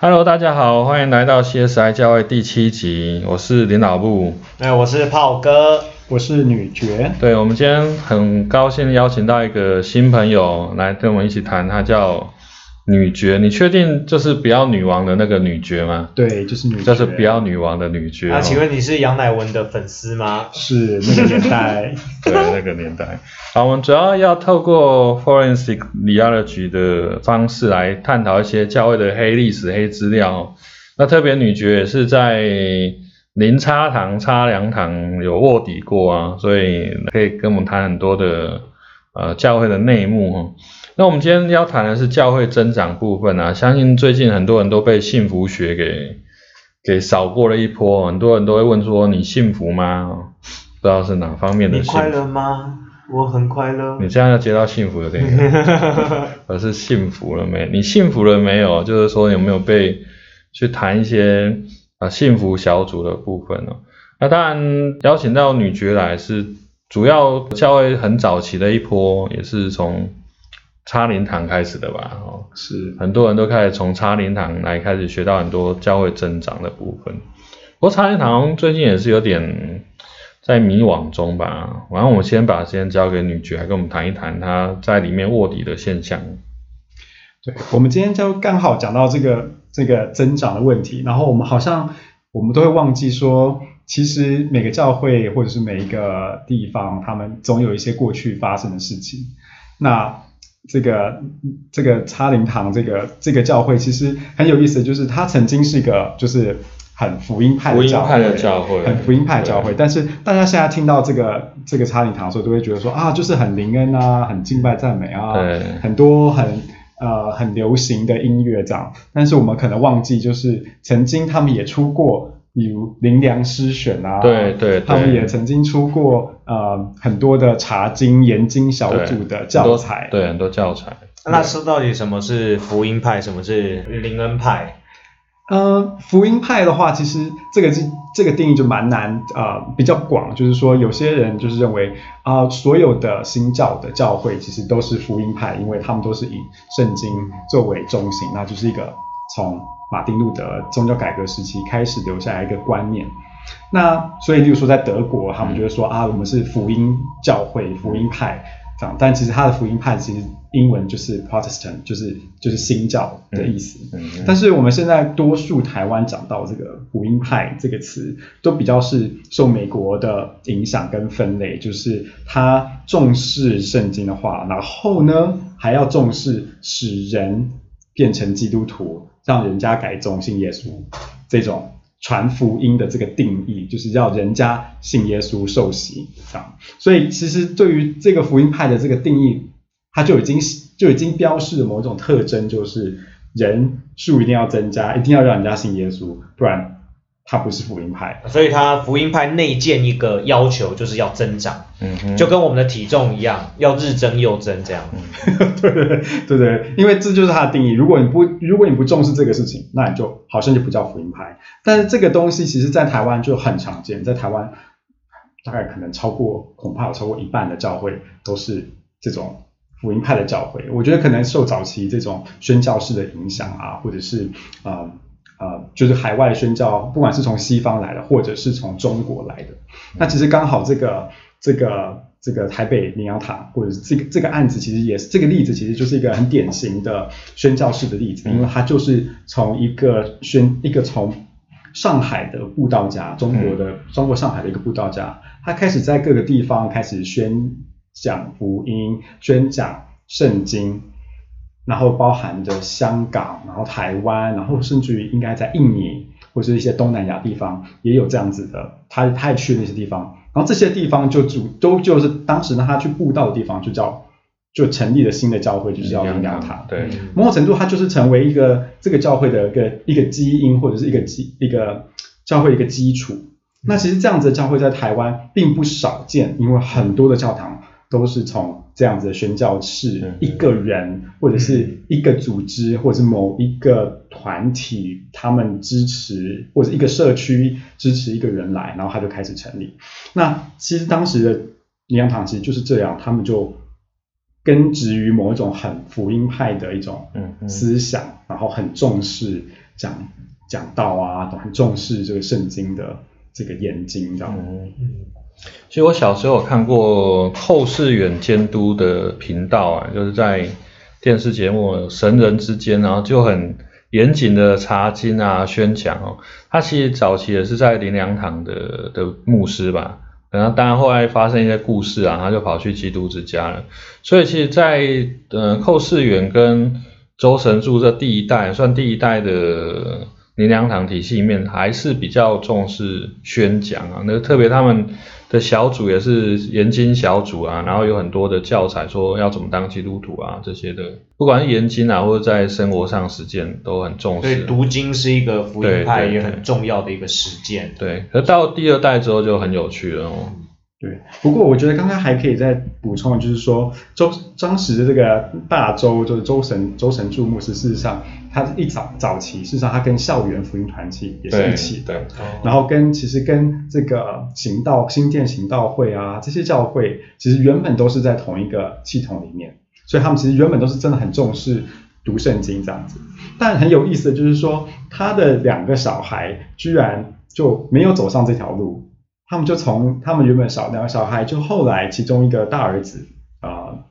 Hello，大家好，欢迎来到 CSI 教会第七集，我是林老布。哎，我是炮哥，我是女爵。对，我们今天很高兴邀请到一个新朋友来跟我们一起谈，他叫女爵。你确定就是不要女王的那个女爵吗？对，就是女爵。就是不要女王的女爵。那请问你是杨乃文的粉丝吗？是那个年代，对，那个年代。好，我们主要要透过 forensic theology 的方式来探讨一些教会的黑历史、黑资料。那特别女爵也是在林差堂、差良堂有卧底过啊，所以可以跟我们谈很多的呃教会的内幕。那我们今天要谈的是教会增长部分啊，相信最近很多人都被幸福学给给扫过了一波，很多人都会问说你幸福吗？不知道是哪方面的。你快乐吗？我很快乐。你这样要接到幸福的点，而是幸福了没？你幸福了没有？就是说有没有被去谈一些啊幸福小组的部分呢？那当然邀请到女爵来是主要教会很早期的一波，也是从差灵堂开始的吧？哦，是很多人都开始从差灵堂来开始学到很多教会增长的部分。不过差灵堂最近也是有点。在迷惘中吧，然后我们先把时间交给女爵，来跟我们谈一谈她在里面卧底的现象。对，我们今天就刚好讲到这个这个增长的问题，然后我们好像我们都会忘记说，其实每个教会或者是每一个地方，他们总有一些过去发生的事情。那这个这个差灵堂这个这个教会其实很有意思，就是它曾经是一个就是。很福音派的教会，很福音派的教会，但是大家现在听到这个这个查理堂的时候，都会觉得说啊，就是很灵恩啊，很敬拜赞美啊，很多很呃很流行的音乐这样。但是我们可能忘记，就是曾经他们也出过，比如林良诗选啊，对对，他们也曾经出过呃很多的查经研经小组的教材，对很多教材。那是到底什么是福音派，什么是灵恩派？呃，福音派的话，其实这个是这个定义就蛮难啊，比较广，就是说有些人就是认为啊，所有的新教的教会其实都是福音派，因为他们都是以圣经作为中心，那就是一个从马丁路德宗教改革时期开始留下来一个观念。那所以，例如说在德国，他们就会说啊，我们是福音教会、福音派这样。但其实他的福音派其实英文就是 Protestant，就是就是新教的意思。但是我们现在多数台湾讲到这个福音派这个词，都比较是受美国的影响跟分类，就是他重视圣经的话，然后呢还要重视使人变成基督徒，让人家改宗信耶稣这种。传福音的这个定义，就是要人家信耶稣受洗，这样。所以其实对于这个福音派的这个定义，它就已经就已经标示了某种特征，就是人数一定要增加，一定要让人家信耶稣，不然。它不是福音派，所以他福音派内建一个要求，就是要增长，嗯，就跟我们的体重一样，要日增又增这样。对对对对，因为这就是它的定义。如果你不如果你不重视这个事情，那你就好像就不叫福音派。但是这个东西其实在台湾就很常见，在台湾大概可能超过恐怕有超过一半的教会都是这种福音派的教会。我觉得可能受早期这种宣教士的影响啊，或者是啊。呃，就是海外宣教，不管是从西方来的，或者是从中国来的，那其实刚好这个这个这个台北明阳堂，或者是这个这个案子，其实也是这个例子，其实就是一个很典型的宣教式的例子，因为它就是从一个宣一个从上海的布道家，中国的中国上海的一个布道家，他开始在各个地方开始宣讲福音，宣讲圣经。然后包含着香港，然后台湾，然后甚至于应该在印尼或者一些东南亚地方也有这样子的，他他也去那些地方，然后这些地方就主都就是当时呢他去布道的地方，就叫就成立了新的教会，就是叫灵粮堂。对，某种程度它就是成为一个这个教会的一个一个基因或者是一个基一个教会一个基础。那其实这样子的教会在台湾并不少见，因为很多的教堂都是从。这样子的宣教士，一个人或者是一个组织，或者是某一个团体，他们支持或者一个社区支持一个人来，然后他就开始成立。那其实当时的灵粮堂其实就是这样，他们就根植于某一种很福音派的一种思想，然后很重视讲讲道啊，很重视这个圣经的这个研经，这样。嗯，其实我小时候有看过寇世远监督的频道啊，就是在电视节目《神人之间》，然后就很严谨的查经啊、宣讲哦。他其实早期也是在林良堂的的牧师吧。然后，当然后来发生一些故事啊，他就跑去基督之家了。所以，其实，在呃寇世远跟周神柱这第一代，算第一代的林良堂体系里面，还是比较重视宣讲啊。那特别他们。的小组也是研经小组啊，然后有很多的教材说要怎么当基督徒啊这些的，不管是研经啊或者在生活上实践都很重视。对，读经是一个福音派也很重要的一个实践。对，可到第二代之后就很有趣了哦。对，不过我觉得刚刚还可以再补充，就是说周当时的这个大周就是周神周神柱牧师，事实上他一早早期，事实上他跟校园福音团体也是一起的，然后跟其实跟这个行道新建行道会啊这些教会，其实原本都是在同一个系统里面，所以他们其实原本都是真的很重视读圣经这样子。但很有意思的就是说，他的两个小孩居然就没有走上这条路。他们就从他们原本小两个小孩，就后来其中一个大儿子啊，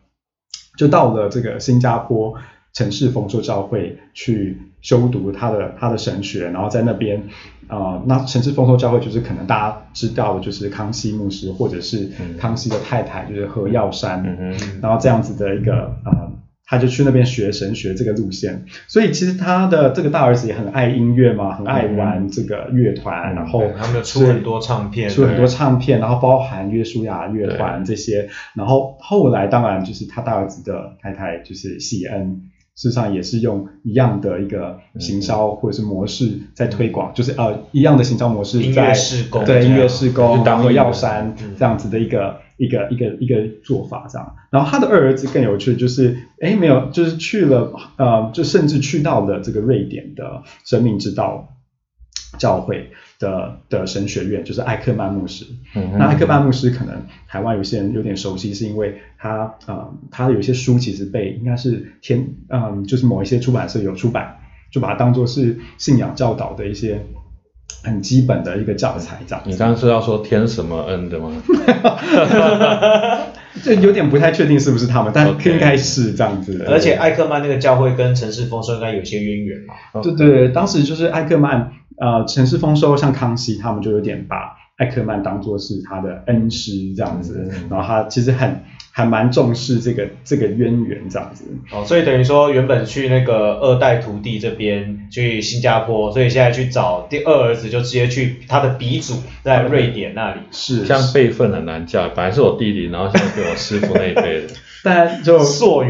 就到了这个新加坡城市丰收教会去修读他的他的神学，然后在那边啊，那城市丰收教会就是可能大家知道的，就是康熙牧师或者是康熙的太太，就是何耀珊，然后这样子的一个啊。他就去那边学神学这个路线，所以其实他的这个大儿子也很爱音乐嘛，很爱玩这个乐团，然后他们出很多唱片，出很多唱片，然后包含约书亚乐团这些，然后后来当然就是他大儿子的太太就是喜恩，事实上也是用一样的一个行销或者是模式在推广，就是呃一样的行销模式在对音乐施工，然后药山这样子的一个。一个一个一个做法这样，然后他的二儿子更有趣，就是哎没有，就是去了呃，就甚至去到了这个瑞典的生命之道教会的的神学院，就是艾克曼牧师。那艾克曼牧师可能台湾有些人有点熟悉，是因为他呃他有一些书其实被应该是天嗯就是某一些出版社有出版，就把它当做是信仰教导的一些。很基本的一个教材，这样。你刚刚是要说天什么恩的吗？这有点不太确定是不是他们，但应该是这样子。而且艾克曼那个教会跟城市丰收应该有些渊源嘛。对对，当时就是艾克曼，呃，城市丰收像康熙他们就有点把艾克曼当做是他的恩师这样子，然后他其实很。还蛮重视这个这个渊源这样子哦，所以等于说原本去那个二代徒弟这边去新加坡，所以现在去找第二儿子就直接去他的鼻祖在瑞典那里。是，这样辈分很难叫，本来是我弟弟，然后现在是我师傅那一辈的。但就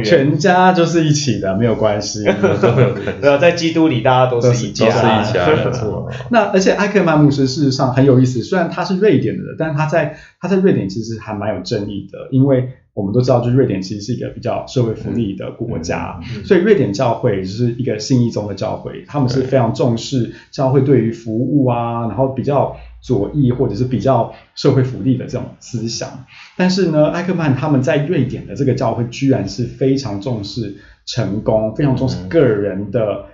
全家就是一起的，没 有关系。对啊，在基督里大家都是一家，都是一家。没错。那而且艾克曼牧师事实上很有意思，虽然他是瑞典的，但是他在他在瑞典其实还蛮有争议的，因为。我们都知道，就是瑞典其实是一个比较社会福利的国家，所以瑞典教会是一个信义宗的教会，他们是非常重视教会对于服务啊，然后比较左翼或者是比较社会福利的这种思想。但是呢，埃克曼他们在瑞典的这个教会居然是非常重视成功，非常重视个人的。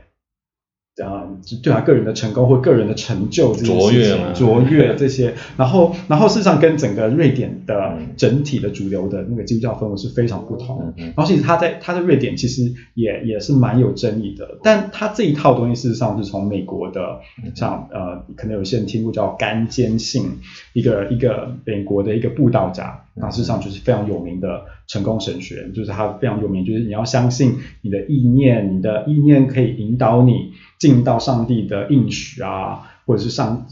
啊，对他，个人的成功或个人的成就这些事情，卓越这些，然后，然后事实上跟整个瑞典的整体的主流的那个基督教氛围是非常不同。然后其实他在他在瑞典其实也也是蛮有争议的，但他这一套东西事实上是从美国的，像呃，可能有些人听过叫干坚信，一个一个美国的一个布道家。那事实上就是非常有名的成功神学，就是它非常有名，就是你要相信你的意念，你的意念可以引导你进到上帝的应许啊，或者是上，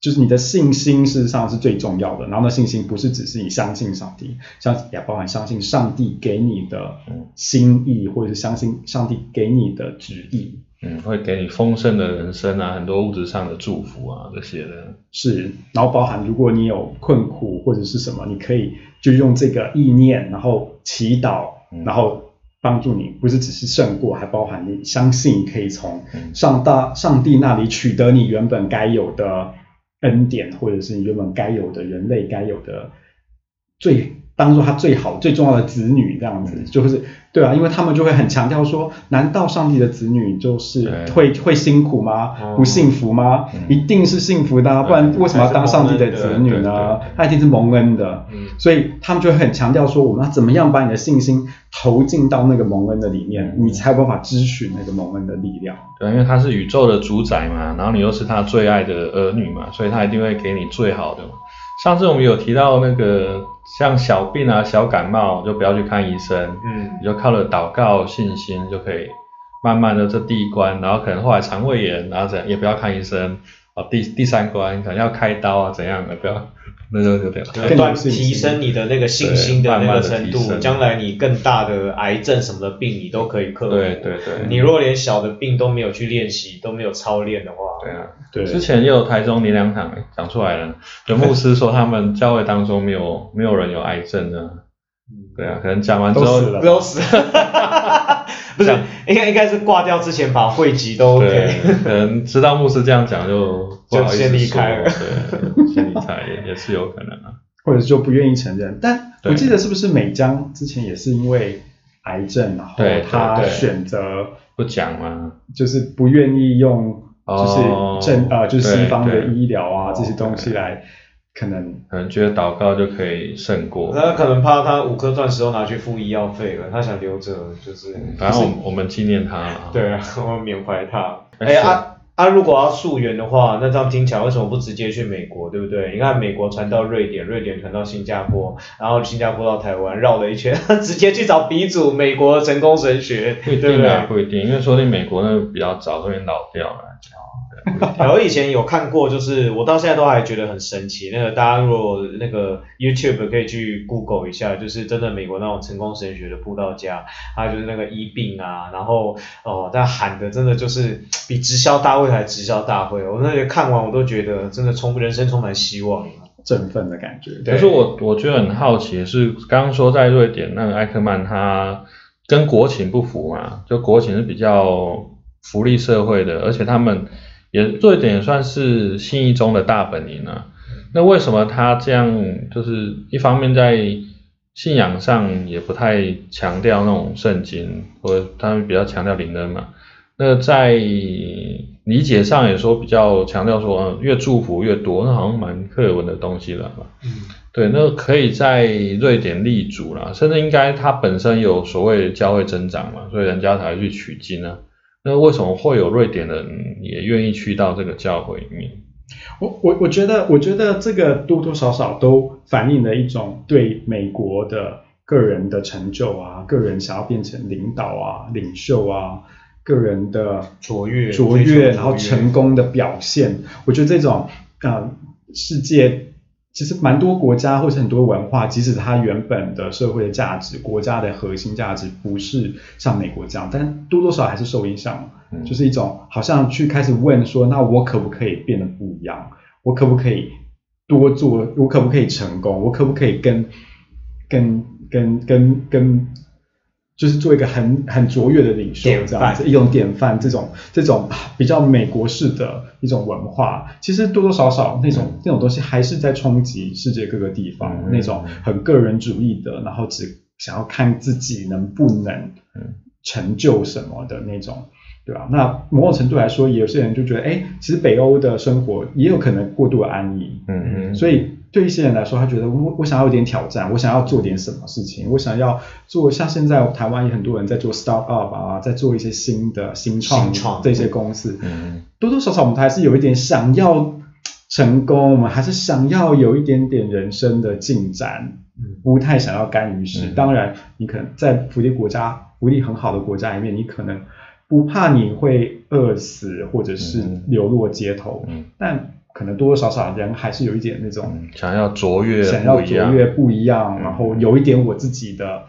就是你的信心事实上是最重要的。然后那信心不是只是你相信上帝，相也包含相信上帝给你的心意，或者是相信上帝给你的旨意。嗯，会给你丰盛的人生啊，很多物质上的祝福啊，这些的。是，然后包含如果你有困苦或者是什么，你可以就用这个意念，然后祈祷，然后帮助你，不是只是胜过，还包含你相信可以从上大上帝那里取得你原本该有的恩典，或者是你原本该有的人类该有的最。当做他最好最重要的子女这样子，就是对啊，因为他们就会很强调说，难道上帝的子女就是会会辛苦吗？哦不幸福吗？嗯一定是幸福的、啊，不然为什么要当上帝的子女呢对？他一定是蒙恩的。嗯所以他们就会很强调说，我们要怎么样把你的信心投进到那个蒙恩的里面，嗯你才有办法支取那个蒙恩的力量。对，因为他是宇宙的主宰嘛，然后你又是他最爱的儿女嘛，所以他一定会给你最好的嘛。上次我们有提到那个像小病啊、小感冒，就不要去看医生，嗯。你就靠着祷告、信心就可以慢慢的这第一关，然后可能后来肠胃炎，然后怎样也不要看医生，哦第第三关可能要开刀啊怎样的，不要那就有点断提升你的那个信心的那个程度，将来你更大的癌症什么的病你都可以克服。对对对。你如果连小的病都没有去练习，都没有操练的话，对啊。对，之前也有台中林良堂讲出来了，有牧师说他们教会当中没有没有人有癌症的，对啊，可能讲完之后都死了不都死，不是，应该应该是挂掉之前把汇集都对给，可能知道牧师这样讲就就先离说开了对，先离开也也是有可能啊。或者就不愿意承认。但对我记得是不是美江之前也是因为癌症，然后他对选择不讲嘛，就是不愿意用就是哦正、呃就是西方的医疗啊哦这些东西来可能可能觉得祷告就可以胜过。他可能怕他五颗钻石都拿去付医药费了，他想留着，就是，反正我们我们纪念他嘛。对啊，我们缅怀他。哎啊啊！如果要溯源的话，那这样听起来为什么不直接去美国，对不对？你看美国传到瑞典，瑞典传到新加坡，然后新加坡到台湾，绕了一圈，直接去找鼻祖美国成功神学，不一对不定啊，对？不一定，因为说不定美国那个比较早，说不定老掉了。我以前有看过，就是我到现在都还觉得很神奇。那个大家如果那个 YouTube 可以去 Google 一下，就是真的美国那种成功神学的布道家，还有就是那个医病啊，然后哦，他喊的真的就是 比直销大会还直销大会。我那个看完我都觉得真的充人生充满希望。振奋的感觉。可是我我觉得很好奇的是，刚刚说在瑞典那个艾克曼他跟国情不符嘛，就国情是比较福利社会的，而且他们也瑞典也算是信义中的大本营啊。那为什么他这样就是一方面在信仰上也不太强调那种圣经，或者他们比较强调灵恩嘛？那在理解上也说比较强调说，呃越祝福越多，那好像蛮课文的东西了嘛。嗯，对，那可以在瑞典立足啦，甚至应该它本身有所谓的教会增长嘛，所以人家才会去取经啊。那为什么会有瑞典人也愿意去到这个教会里面？我我我觉得，我觉得这个多多少少都反映了一种对美国的个人的成就啊，个人想要变成领导啊、领袖啊，个人的卓越卓越，然后成功的表现。我觉得这种呃世界其实蛮多国家或是很多文化，即使它原本的社会的价值、国家的核心价值不是像美国这样，但多多少少还是受影响。嗯就是一种好像去开始问说，那我可不可以变得不一样？我可不可以多做？我可不可以成功？我可不可以跟跟跟跟跟，就是做一个很很卓越的领袖这样子，一种典范，这种这种比较美国式的一种文化，其实多多少少那种那种东西还是在冲击世界各个地方，嗯。那种很个人主义的，然后只想要看自己能不能嗯。成就什么的那种。对吧？那某种程度来说，也有些人就觉得，哎，其实北欧的生活也有可能过度安逸，嗯嗯，所以对一些人来说，他觉得我我想要有点挑战，我想要做点什么事情，我想要做像现在台湾有很多人在做 start up 啊，在做一些新的新创这些公司，嗯多多少少我们还是有一点想要成功，我们还是想要有一点点人生的进展，嗯不太想要干于事。嗯当然，你可能在福利国家、福利很好的国家里面，你可能不怕你会饿死或者是嗯流落街头，嗯但可能多多少少人还是有一点那种嗯，想要卓越，想要不一样卓越不一样，嗯然后有一点我自己的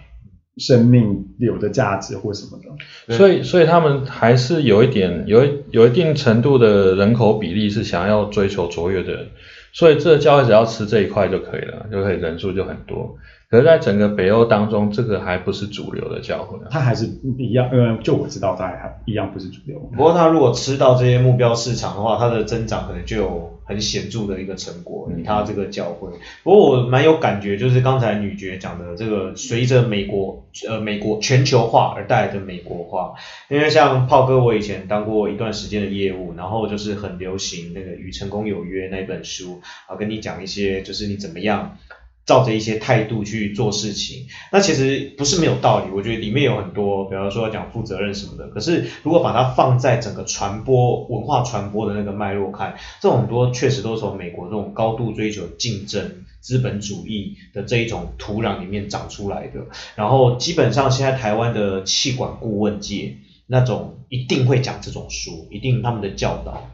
生命有的价值或什么的。所以，所以他们还是有一点有一有一定程度的人口比例是想要追求卓越的人，所以这个教会只要吃这一块就可以了，就可以人数就很多。可是，在整个北欧当中，这个还不是主流的教会啊。它还是一样，呃，就我知道，它还一样不是主流。不过它如果吃到这些目标市场的话，它的增长可能就有很显著的一个成果。以他这个教会，不过我蛮有感觉，就是刚才女爵讲的这个，随着美国呃美国全球化而带来的美国化。因为像炮哥，我以前当过一段时间的业务，然后就是很流行那个《与成功有约》那本书啊，跟你讲一些就是你怎么样。照着一些态度去做事情，那其实不是没有道理。我觉得里面有很多，比方说讲负责任什么的。可是如果把它放在整个传播文化传播的那个脉络看，这种很多确实都是从美国这种高度追求竞争、资本主义的这一种土壤里面长出来的。然后基本上现在台湾的气管顾问界那种一定会讲这种书，一定他们的教导。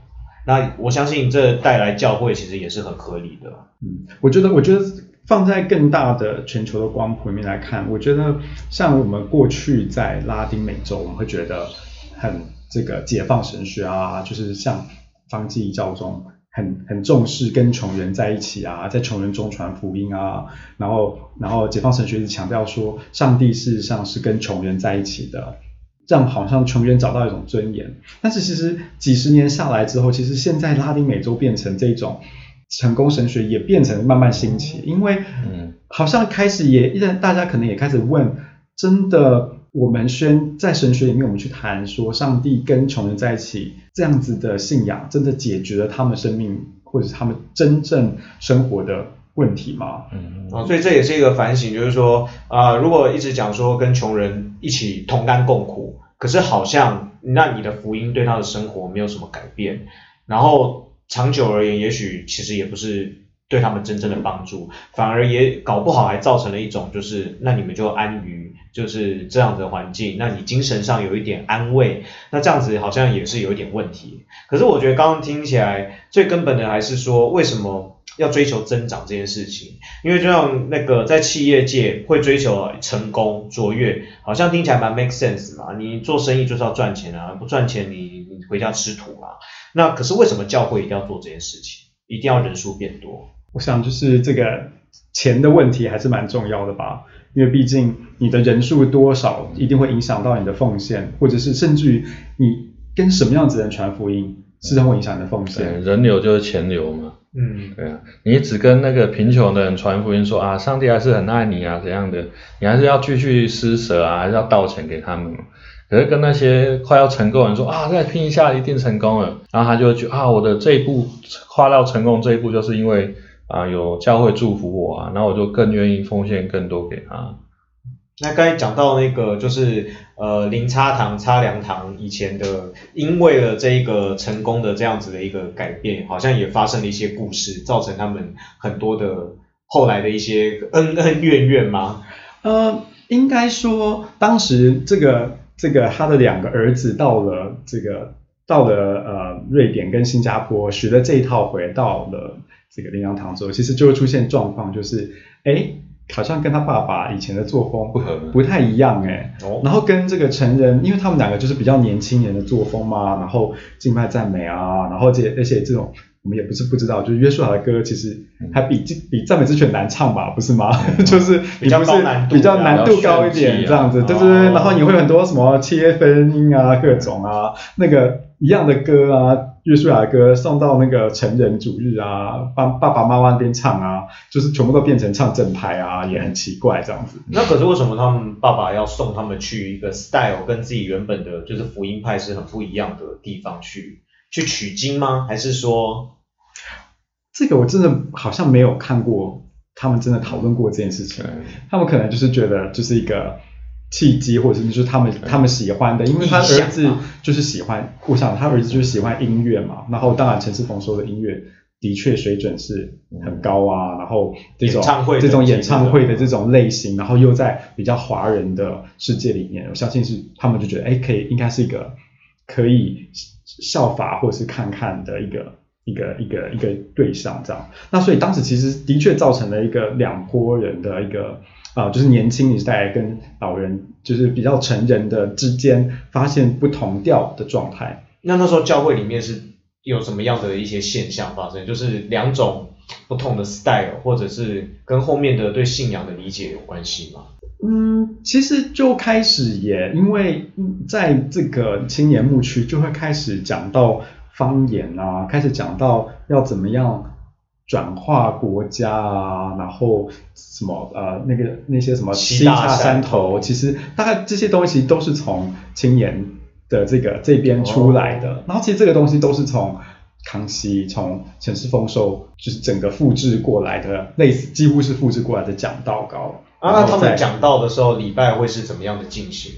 那我相信这带来教会其实也是很合理的。嗯，我觉得，我觉得。放在更大的全球的光谱里面来看，我觉得像我们过去在拉丁美洲，我们会觉得很这个解放神学啊，就是像方济教中很很重视跟穷人在一起啊，在穷人中传福音啊，然后然后解放神学是强调说，上帝事实上是跟穷人在一起的，这样好像穷人找到一种尊严。但是其实几十年下来之后，其实现在拉丁美洲变成这种。成功神学也变成慢慢兴起，因为好像开始也，大家可能也开始问，真的，我们宣在神学里面，我们去谈说，上帝跟穷人在一起这样子的信仰，真的解决了他们生命或者他们真正生活的问题吗？嗯啊，所以这也是一个反省，就是说啊，如果一直讲说跟穷人一起同甘共苦，可是好像那你的福音对他的生活没有什么改变，然后。长久而言，也许其实也不是对他们真正的帮助，反而也搞不好还造成了一种，就是那你们就安于就是这样的环境，那你精神上有一点安慰，那这样子好像也是有一点问题。可是我觉得刚刚听起来最根本的还是说，为什么要追求增长这件事情？因为就像那个在企业界会追求成功卓越，好像听起来蛮 make sense 嘛。你做生意就是要赚钱啊，不赚钱你你回家吃土啊。那可是为什么教会一定要做这件事情？一定要人数变多？我想就是这个钱的问题还是蛮重要的吧，因为毕竟你的人数多少一定会影响到你的奉献，或者是甚至于你跟什么样子的人传福音，是会影响你的奉献。人流就是钱流嘛。嗯，对啊，你只跟那个贫穷的人传福音说啊，上帝还是很爱你啊怎样的，你还是要继续施舍啊，还是要道歉给他们。可是跟那些快要成功的人说啊，再拼一下一定成功了，然后他就觉啊，我的这一步跨到成功这一步，就是因为啊有教会祝福我啊，然后我就更愿意奉献更多给他。那刚才讲到那个就是呃零差糖差凉糖以前的，因为了这一个成功的这样子的一个改变，好像也发生了一些故事，造成他们很多的后来的一些恩恩怨怨吗？呃，应该说当时这个。这个他的两个儿子到了这个到了呃瑞典跟新加坡学了这一套回到了这个林良堂之后，其实就会出现状况，就是哎好像跟他爸爸以前的作风不合，不太一样哎。哦。然后跟这个成人，因为他们两个就是比较年轻人的作风嘛，然后敬拜赞美啊，然后这而且这种。我们也不是不知道，就是约书亚的歌其实还比比赞美之泉难唱吧，不是吗？就是比较高难度，比较难度高一点这样子，对对对。然后你会很多什么切分音啊，各种啊，那个一样的歌啊，约书亚的歌送到那个成人主日啊，帮爸爸妈妈那边唱啊，就是全部都变成唱正拍啊，也很奇怪这样子。那可是为什么他们爸爸要送他们去一个 style 跟自己原本的就是福音派是很不一样的地方去去取经吗？还是说？这个我真的好像没有看过，他们真的讨论过这件事情。他们可能就是觉得就是一个契机，或者是就是他们他们喜欢的，因为他儿子就是喜欢，我想他儿子就是喜欢音乐嘛。然后当然陈世峰说的音乐的确水准是很高啊。然后这种这种演唱会的这种类型，然后又在比较华人的世界里面，我相信是他们就觉得哎，可以应该是一个可以效法或者是看看的一个。一个一个一个对象这样，那所以当时其实的确造成了一个两拨人的一个啊，就是年轻一代跟老人，就是比较成人的之间发现不同调的状态。那那时候教会里面是有什么样的一些现象发生？就是两种不同的 style，或者是跟后面的对信仰的理解有关系吗？嗯，其实就开始也因为在这个青年牧区就会开始讲到方言啊，开始讲到要怎么样转化国家啊，然后什么呃那个那些什么七大山头头，其实大概这些东西都是从青年的这个这边出来的，然后其实这个东西都是从。康熙从陈氏丰收就是整个复制过来的，类似几乎是复制过来的讲道稿。啊，那他们讲道的时候，礼拜会是怎么样的进行？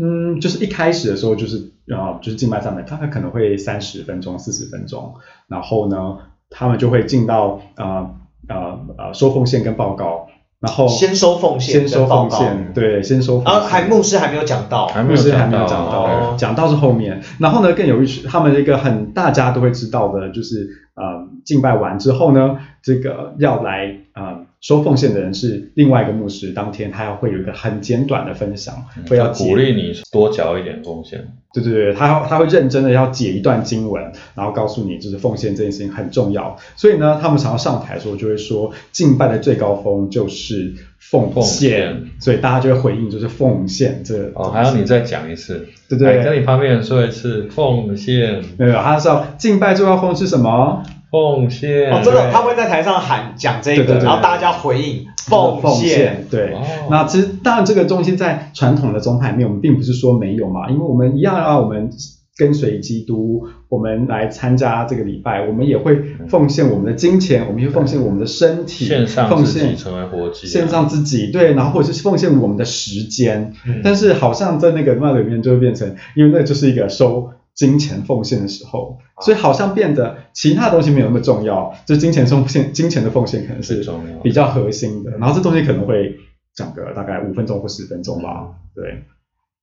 嗯，就是一开始的时候，就是啊、就是敬拜上面，大概可能会三十分钟、四十分钟，然后呢，他们就会进到啊啊啊收奉献跟报告，然后先收奉献先收奉献，对，先收奉献。然后还牧师还没有讲到，牧师还没有讲到讲到，哦讲到是后面。然后呢，更有趣，他们一个很大家都会知道的，就是呃，敬拜完之后呢，这个要来呃收奉献的人是另外一个牧师，当天他要会有一个很简短的分享，会要鼓励你多缴一点奉献。对对对，他他会认真的要解一段经文，然后告诉你，就是奉献这件事情很重要。所以呢，他们常常上台的时候就会说，敬拜的最高峰就是奉奉献，所以大家就会回应就是奉献这个。哦，还要你再讲一次，对对来跟你旁边人说一次，奉献，没有，他是要敬拜最高峰是什么？奉献。哦，真的他会在台上喊讲这个，然后大家回应奉奉献。对。哦。那其实当然这个东西在传统的宗派里面，我们并不是说没有嘛，因为我们一样啊，我们跟随基督，我们来参加这个礼拜，我们也会奉献我们的金钱，我们也会奉献我们的身体，献上奉献自己成为活祭啊，献上自己，对，然后或者是奉献我们的时间，嗯。但是好像在那个那里面就会变成，因为那就是一个收金钱奉献的时候，所以好像变得其他东西没有那么重要，就金钱奉献，金钱的奉献可能是比较核心的，然后这东西可能会讲个大概五分钟或十分钟吧，对。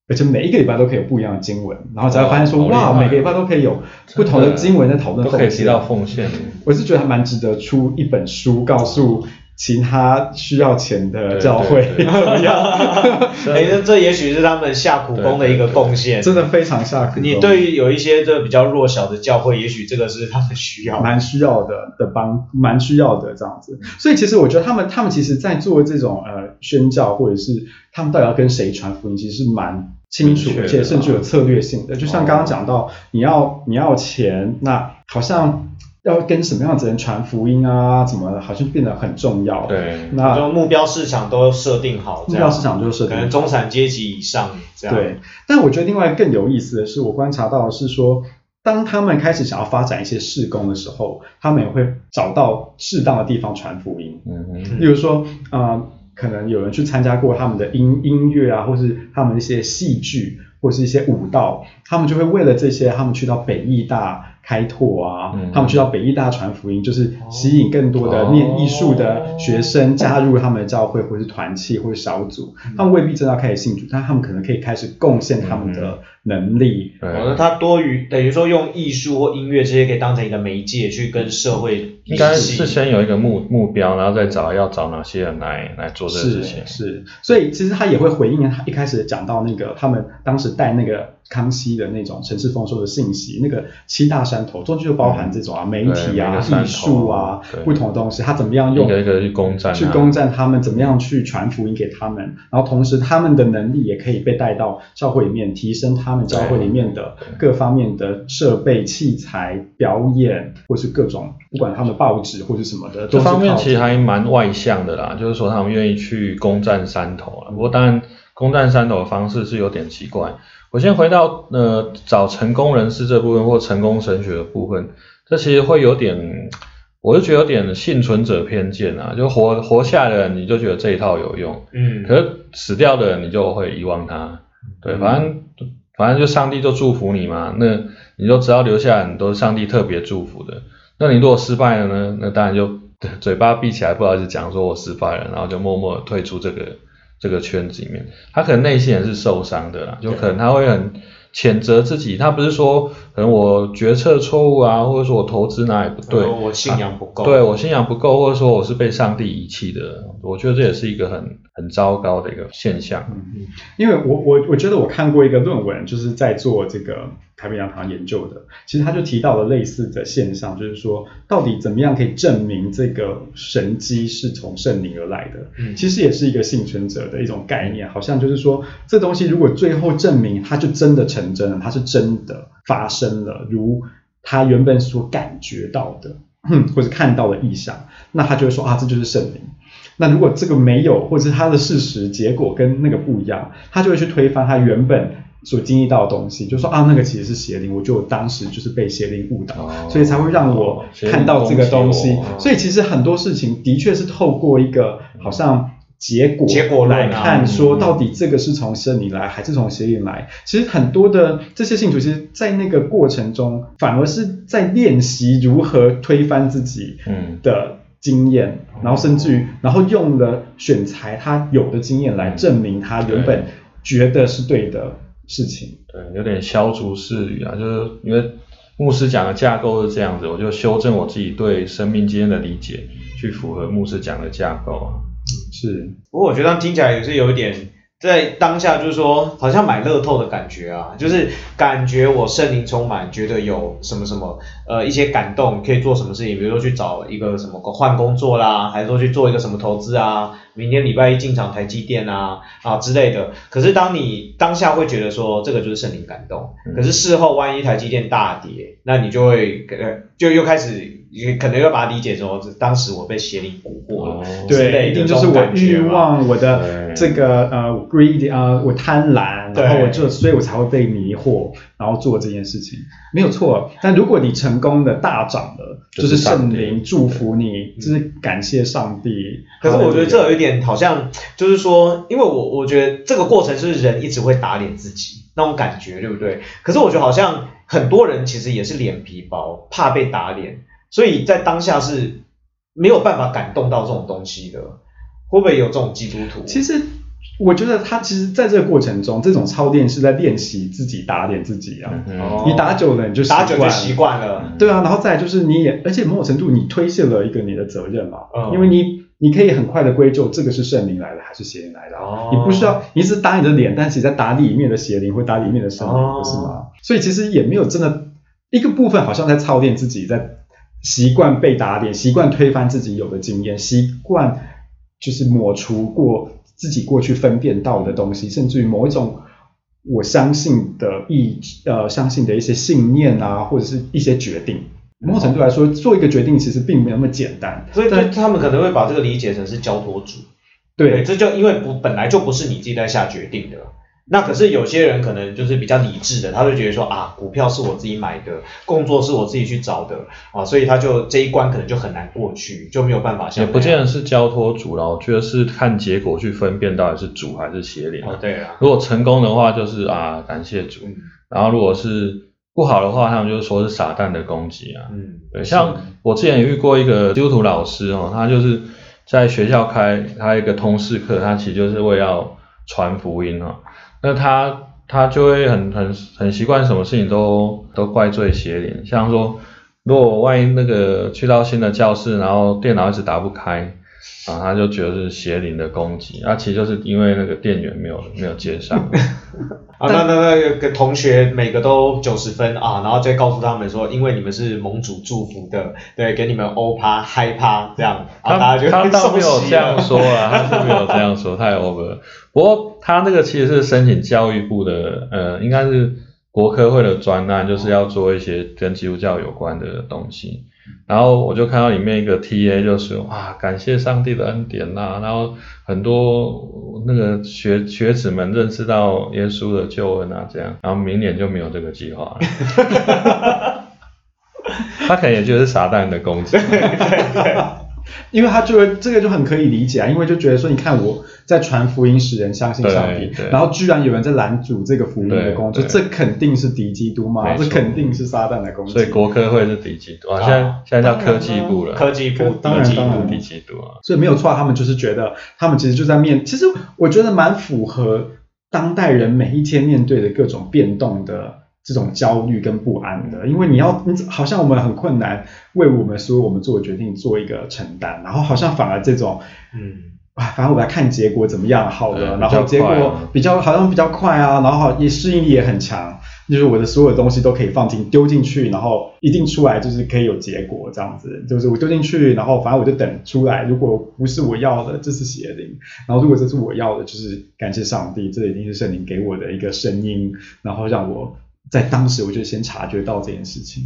而且每一个礼拜都可以有不一样的经文，然后才会发现说，哇，每个礼拜都可以有不同的经文在讨论奉献。都可以提到奉献。我是觉得还蛮值得出一本书，告诉其他需要钱的教会对对怎么样，哎，那这也许是他们下苦功的一个贡献。真的非常下苦功。你对于有一些这比较弱小的教会，也许这个是他们需要的。蛮需要的的帮，蛮需要的这样子。所以其实我觉得他们他们其实在做这种呃宣教，或者是他们到底要跟谁传福音，其实是蛮清楚而且甚至有策略性的。就像刚刚讲到，你要你要钱，那好像要跟什么样的人传福音啊，怎么的好像变得很重要。，对，那就目标市场都设定好，目标市场就是设定可能中产阶级以上这样。对，但我觉得另外更有意思的是，我观察到的是说，当他们开始想要发展一些事工的时候，他们也会找到适当的地方传福音。嗯嗯，例如说，呃，可能有人去参加过他们的音音乐啊，或是他们一些戏剧，或是一些舞蹈，他们就会为了这些，他们去到北艺大开拓啊，嗯。他们去到北艺大传福音，就是吸引更多的念艺术的学生加入他们的教会，或是团契，或是小组。他们未必真的要开始信主，但他们可能可以开始贡献他们的能力。对，哦，那他多余等于说用艺术或音乐这些可以当成一个媒介去跟社会应该是先有一个目目标，然后再找要找哪些人来来做这个事情。是，所以其实他也会回应他一开始讲到那个他们当时带那个康熙的那种城市丰收的信息，那个七大山头中间就包含这种啊媒体啊艺术啊不同的东西，他怎么样用一个一个去攻占它去攻占他们，怎么样去传福音给他们，然后同时他们的能力也可以被带到教会里面，提升他们教会里面的各方面的设备、器材、表演，或是各种不管他们报纸或者什么的，这方面其实还蛮外向的啦，就是说他们愿意去攻占山头啊。不过当然，攻占山头的方式是有点奇怪。我先回到呃找成功人士这部分或成功神学的部分，这其实会有点，我就觉得有点幸存者偏见啊，就活活下来的人你就觉得这一套有用，嗯，可是死掉的人你就会遗忘他。对，嗯反正反正就上帝就祝福你嘛，那你就只要留下来，你都是上帝特别祝福的。那你如果失败了呢？那当然就嘴巴闭起来，不好意思讲说我失败了，然后就默默退出这个这个圈子里面。他可能内心也是受伤的啦，就可能他会很谴责自己，他不是说可能我决策错误啊，或者说我投资哪里不对，呃我信仰不够，对我信仰不够，或者说我是被上帝遗弃的，我觉得这也是一个很很糟糕的一个现象。嗯因为我我我觉得我看过一个论文，就是在做这个台北洋堂研究的，其实他就提到了类似的现象，就是说到底怎么样可以证明这个神机是从圣灵而来的？嗯其实也是一个幸存者的一种概念，好像就是说这东西如果最后证明它就真的成真了，它是真的发生了，如他原本所感觉到的，或者看到的意象，那他就会说啊，这就是圣灵。那如果这个没有，或者是他的事实结果跟那个不一样，他就会去推翻他原本所经历到的东西，就说啊，那个其实是邪灵，我就当时就是被邪灵误导，哦所以才会让我看到这个东西。所以其实很多事情的确是透过一个好像结果结果来看，说嗯到底这个是从圣灵来还是从邪灵来。其实很多的这些信徒，其实在那个过程中，反而是在练习如何推翻自己嗯的经验，然后甚至于，然后用了选材他有的经验来证明他原本觉得是对的事情。对，有点消除事语啊，就是因为牧师讲的架构是这样子，我就修正我自己对生命经验的理解，去符合牧师讲的架构啊。是，不过我觉得听起来也是有一点在当下，就是说好像买乐透的感觉啊，就是感觉我圣灵充满，觉得有什么什么呃一些感动，可以做什么事情，比如说去找一个什么换工作啦，还是说去做一个什么投资啊，明天礼拜一进场台积电啊啊之类的。可是当你当下会觉得说这个就是圣灵感动，嗯可是事后万一台积电大跌，那你就会呃就又开始。也可能要把它理解成，当时我被邪灵蛊惑了，哦对，一定就是我欲望，我的这个呃 greed 呃，我贪婪，然后我就，所以我才会被迷惑，然后做这件事情，没有错。但如果你成功的大涨了，就就是圣灵祝福你，就是感谢上帝。可是我觉得这有一点好像，就是说，因为我我觉得这个过程是人一直会打脸自己那种感觉，对不对？可是我觉得好像很多人其实也是脸皮薄，怕被打脸，所以在当下是没有办法感动到这种东西的。会不会有这种基督徒？其实我觉得他其实在这个过程中，这种操练是在练习自己打脸自己啊。嗯哦你打久了你就习打久就惯习惯了，对啊，然后再来就是你也，而且某种程度你推卸了一个你的责任嘛，嗯因为你你可以很快的归咎这个是圣灵来的还是邪灵来的啊、哦你不需要，你只是打你的脸，但是你在打里面的邪灵或打里面的圣灵，哦不是吗？所以其实也没有真的一个部分好像在操练自己，在习惯被打脸，习惯推翻自己有的经验，习惯就是抹除过自己过去分辨到的东西，甚至于某一种我相信的意呃相信的一些信念啊，或者是一些决定。某种程度来说，做一个决定其实并没有那么简单。所以但他们可能会把这个理解成是交托主。对，对这就因为不本来就不是你自己在下决定的。那可是有些人可能就是比较理智的，他就觉得说啊，股票是我自己买的，工作是我自己去找的啊，所以他就这一关可能就很难过去，就没有办法像也不见得是交托主了，我觉得是看结果去分辨到底是主还是邪灵啊。哦，对啊，如果成功的话，就是啊感谢主；嗯然后如果是不好的话，他们就说是撒旦的攻击啊。嗯，对，像我之前也遇过一个基督徒老师哦，他就是在学校开他一个通识课，他其实就是为要传福音哦。那他他就会很很很习惯什么事情都都怪罪邪灵，像说如果万一那个去到新的教室，然后电脑一直打不开。啊，他就觉得是邪灵的攻击，啊，其实就是因为那个电源没有没有接上，啊，那那那个同学每个都九十分啊，然后再告诉他们说，因为你们是盟主祝福的，对，给你们欧趴嗨趴这样，啊，大他家就他倒没有这样说啊，他是没有这样说，太 over 了。不过他那个其实是申请教育部的，呃，应该是国科会的专案，就是要做一些跟基督教有关的东西。然后我就看到里面一个 TA 就说啊，感谢上帝的恩典呐、然后很多那个学学子们认识到耶稣的救恩啊，这样，然后明年就没有这个计划了。他可能也就是撒旦的攻击。因为他就会这个就很可以理解啊，因为就觉得说，你看我在传福音使人相信上帝然后居然有人在拦阻这个福音的工作，这肯定是敌基督嘛，这肯定是撒旦的工作。所以国科会是敌基督啊，现在现在叫科技部了，科技部当然。科技部当然。敌基督啊。所以没有错，他们就是觉得他们其实就在面，其实我觉得蛮符合当代人每一天面对的各种变动的这种焦虑跟不安的，因为你要，你好像我们很困难为我们所有我们做的决定做一个承担，然后好像反而这种，嗯，啊，反正我来看结果怎么样好对了，然后结果啊比较好像比较快啊，然后好也适应力也很强，就是我的所有东西都可以放进丢进去，然后一定出来就是可以有结果这样子，就是我丢进去，然后反正我就等出来，如果不是我要的，这是邪灵，然后如果这是我要的，就是感谢上帝，这一定是圣灵给我的一个声音，然后让我在当时我就先察觉到这件事情，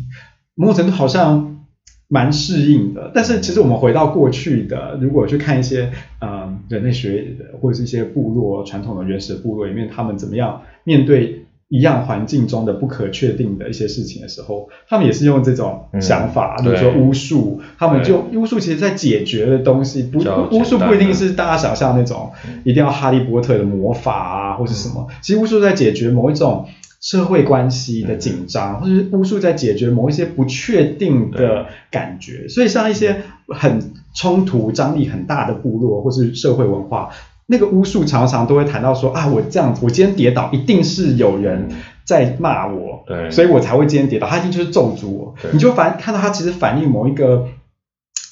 某种程度好像蛮适应的。但是其实我们回到过去的，如果去看一些嗯人类学或者是一些部落传统的原始部落里面，他们怎么样面对一样环境中的不可确定的一些事情的时候，他们也是用这种想法，嗯比如说巫术，他们就巫术其实在解决的东西，不巫术不一定是大家想象那种一定要哈利波特的魔法啊，或是什么。其实巫术在解决某一种社会关系的紧张，或者是巫术在解决某一些不确定的感觉。所以像一些很冲突、张力很大的部落或是社会文化，那个巫术常常都会谈到说啊，我这样子，我今天跌倒，一定是有人在骂我，对所以我才会今天跌倒，他一定就是咒诅我。你就反看到他其实反映某一个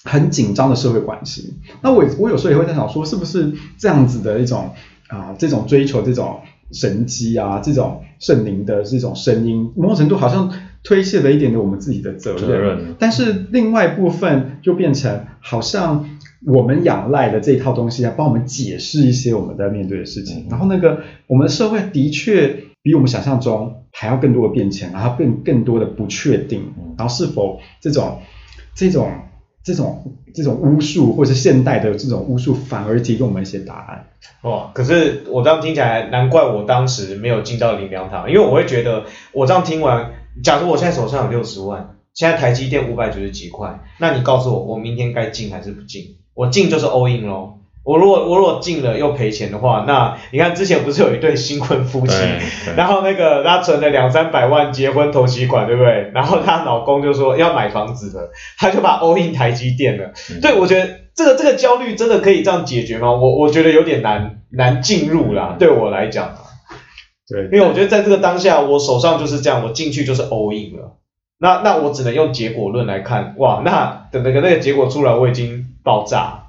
很紧张的社会关系。那我我有时候也会在想说，是不是这样子的一种啊、这种追求这种神机啊，这种圣灵的这种声音，某种程度好像推卸了一点点我们自己的责任。责任但是另外一部分就变成好像我们仰赖的这一套东西来帮我们解释一些我们在面对的事情。嗯然后那个我们的社会的确比我们想象中还要更多的变迁，然后更更多的不确定嗯，然后是否这种这种这种这种巫术或是现代的这种巫术反而提供我们一些答案。哦，可是我这样听起来，难怪我当时没有进到灵粮堂，因为我会觉得，我这样听完，假如我现在手上有六十万，现在台积电五百九十几块，那你告诉我，我明天该进还是不进？我进就是 all in 咯。我如果我如果进了又赔钱的话，那你看之前不是有一对新婚夫妻，然后那个他存了两三百万结婚头期款，对不对？然后她老公就说要买房子了，他就把 all in 台积电了。嗯对，我觉得这个这个焦虑真的可以这样解决吗？我我觉得有点难难进入啦，对我来讲啊，对，因为我觉得在这个当下，我手上就是这样，我进去就是 all in 了。那那我只能用结果论来看，哇，那等那个那个结果出来，我已经爆炸。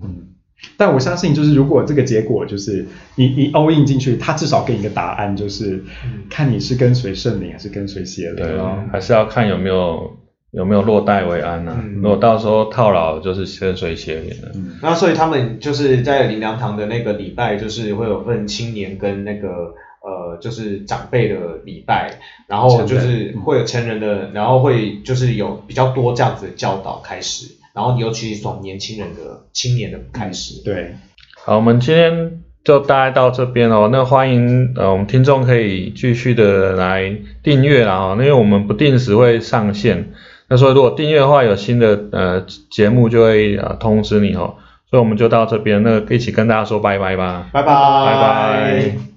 嗯，但我相信，就是如果这个结果就是你你 all in 进去，他至少给你一个答案，就是嗯。看你是跟随圣灵还是跟随邪对灵。啊，还是要看有没有有没有落袋为安呢、嗯。如果到时候套牢，就是跟随邪灵了。嗯。那所以他们就是在灵粮堂的那个礼拜，就是会有分青年跟那个呃，就是长辈的礼拜，然后就是会有成人的，然后会就是有比较多这样子的教导开始，然后尤其是从年轻人的青年的开始。对，好，我们今天就大概到这边哦。那欢迎呃，我们听众可以继续的来订阅啦哦，因为我们不定时会上线。那所以如果订阅的话，有新的呃节目就会呃通知你哦。所以我们就到这边，那一起跟大家说拜拜吧，拜拜拜拜。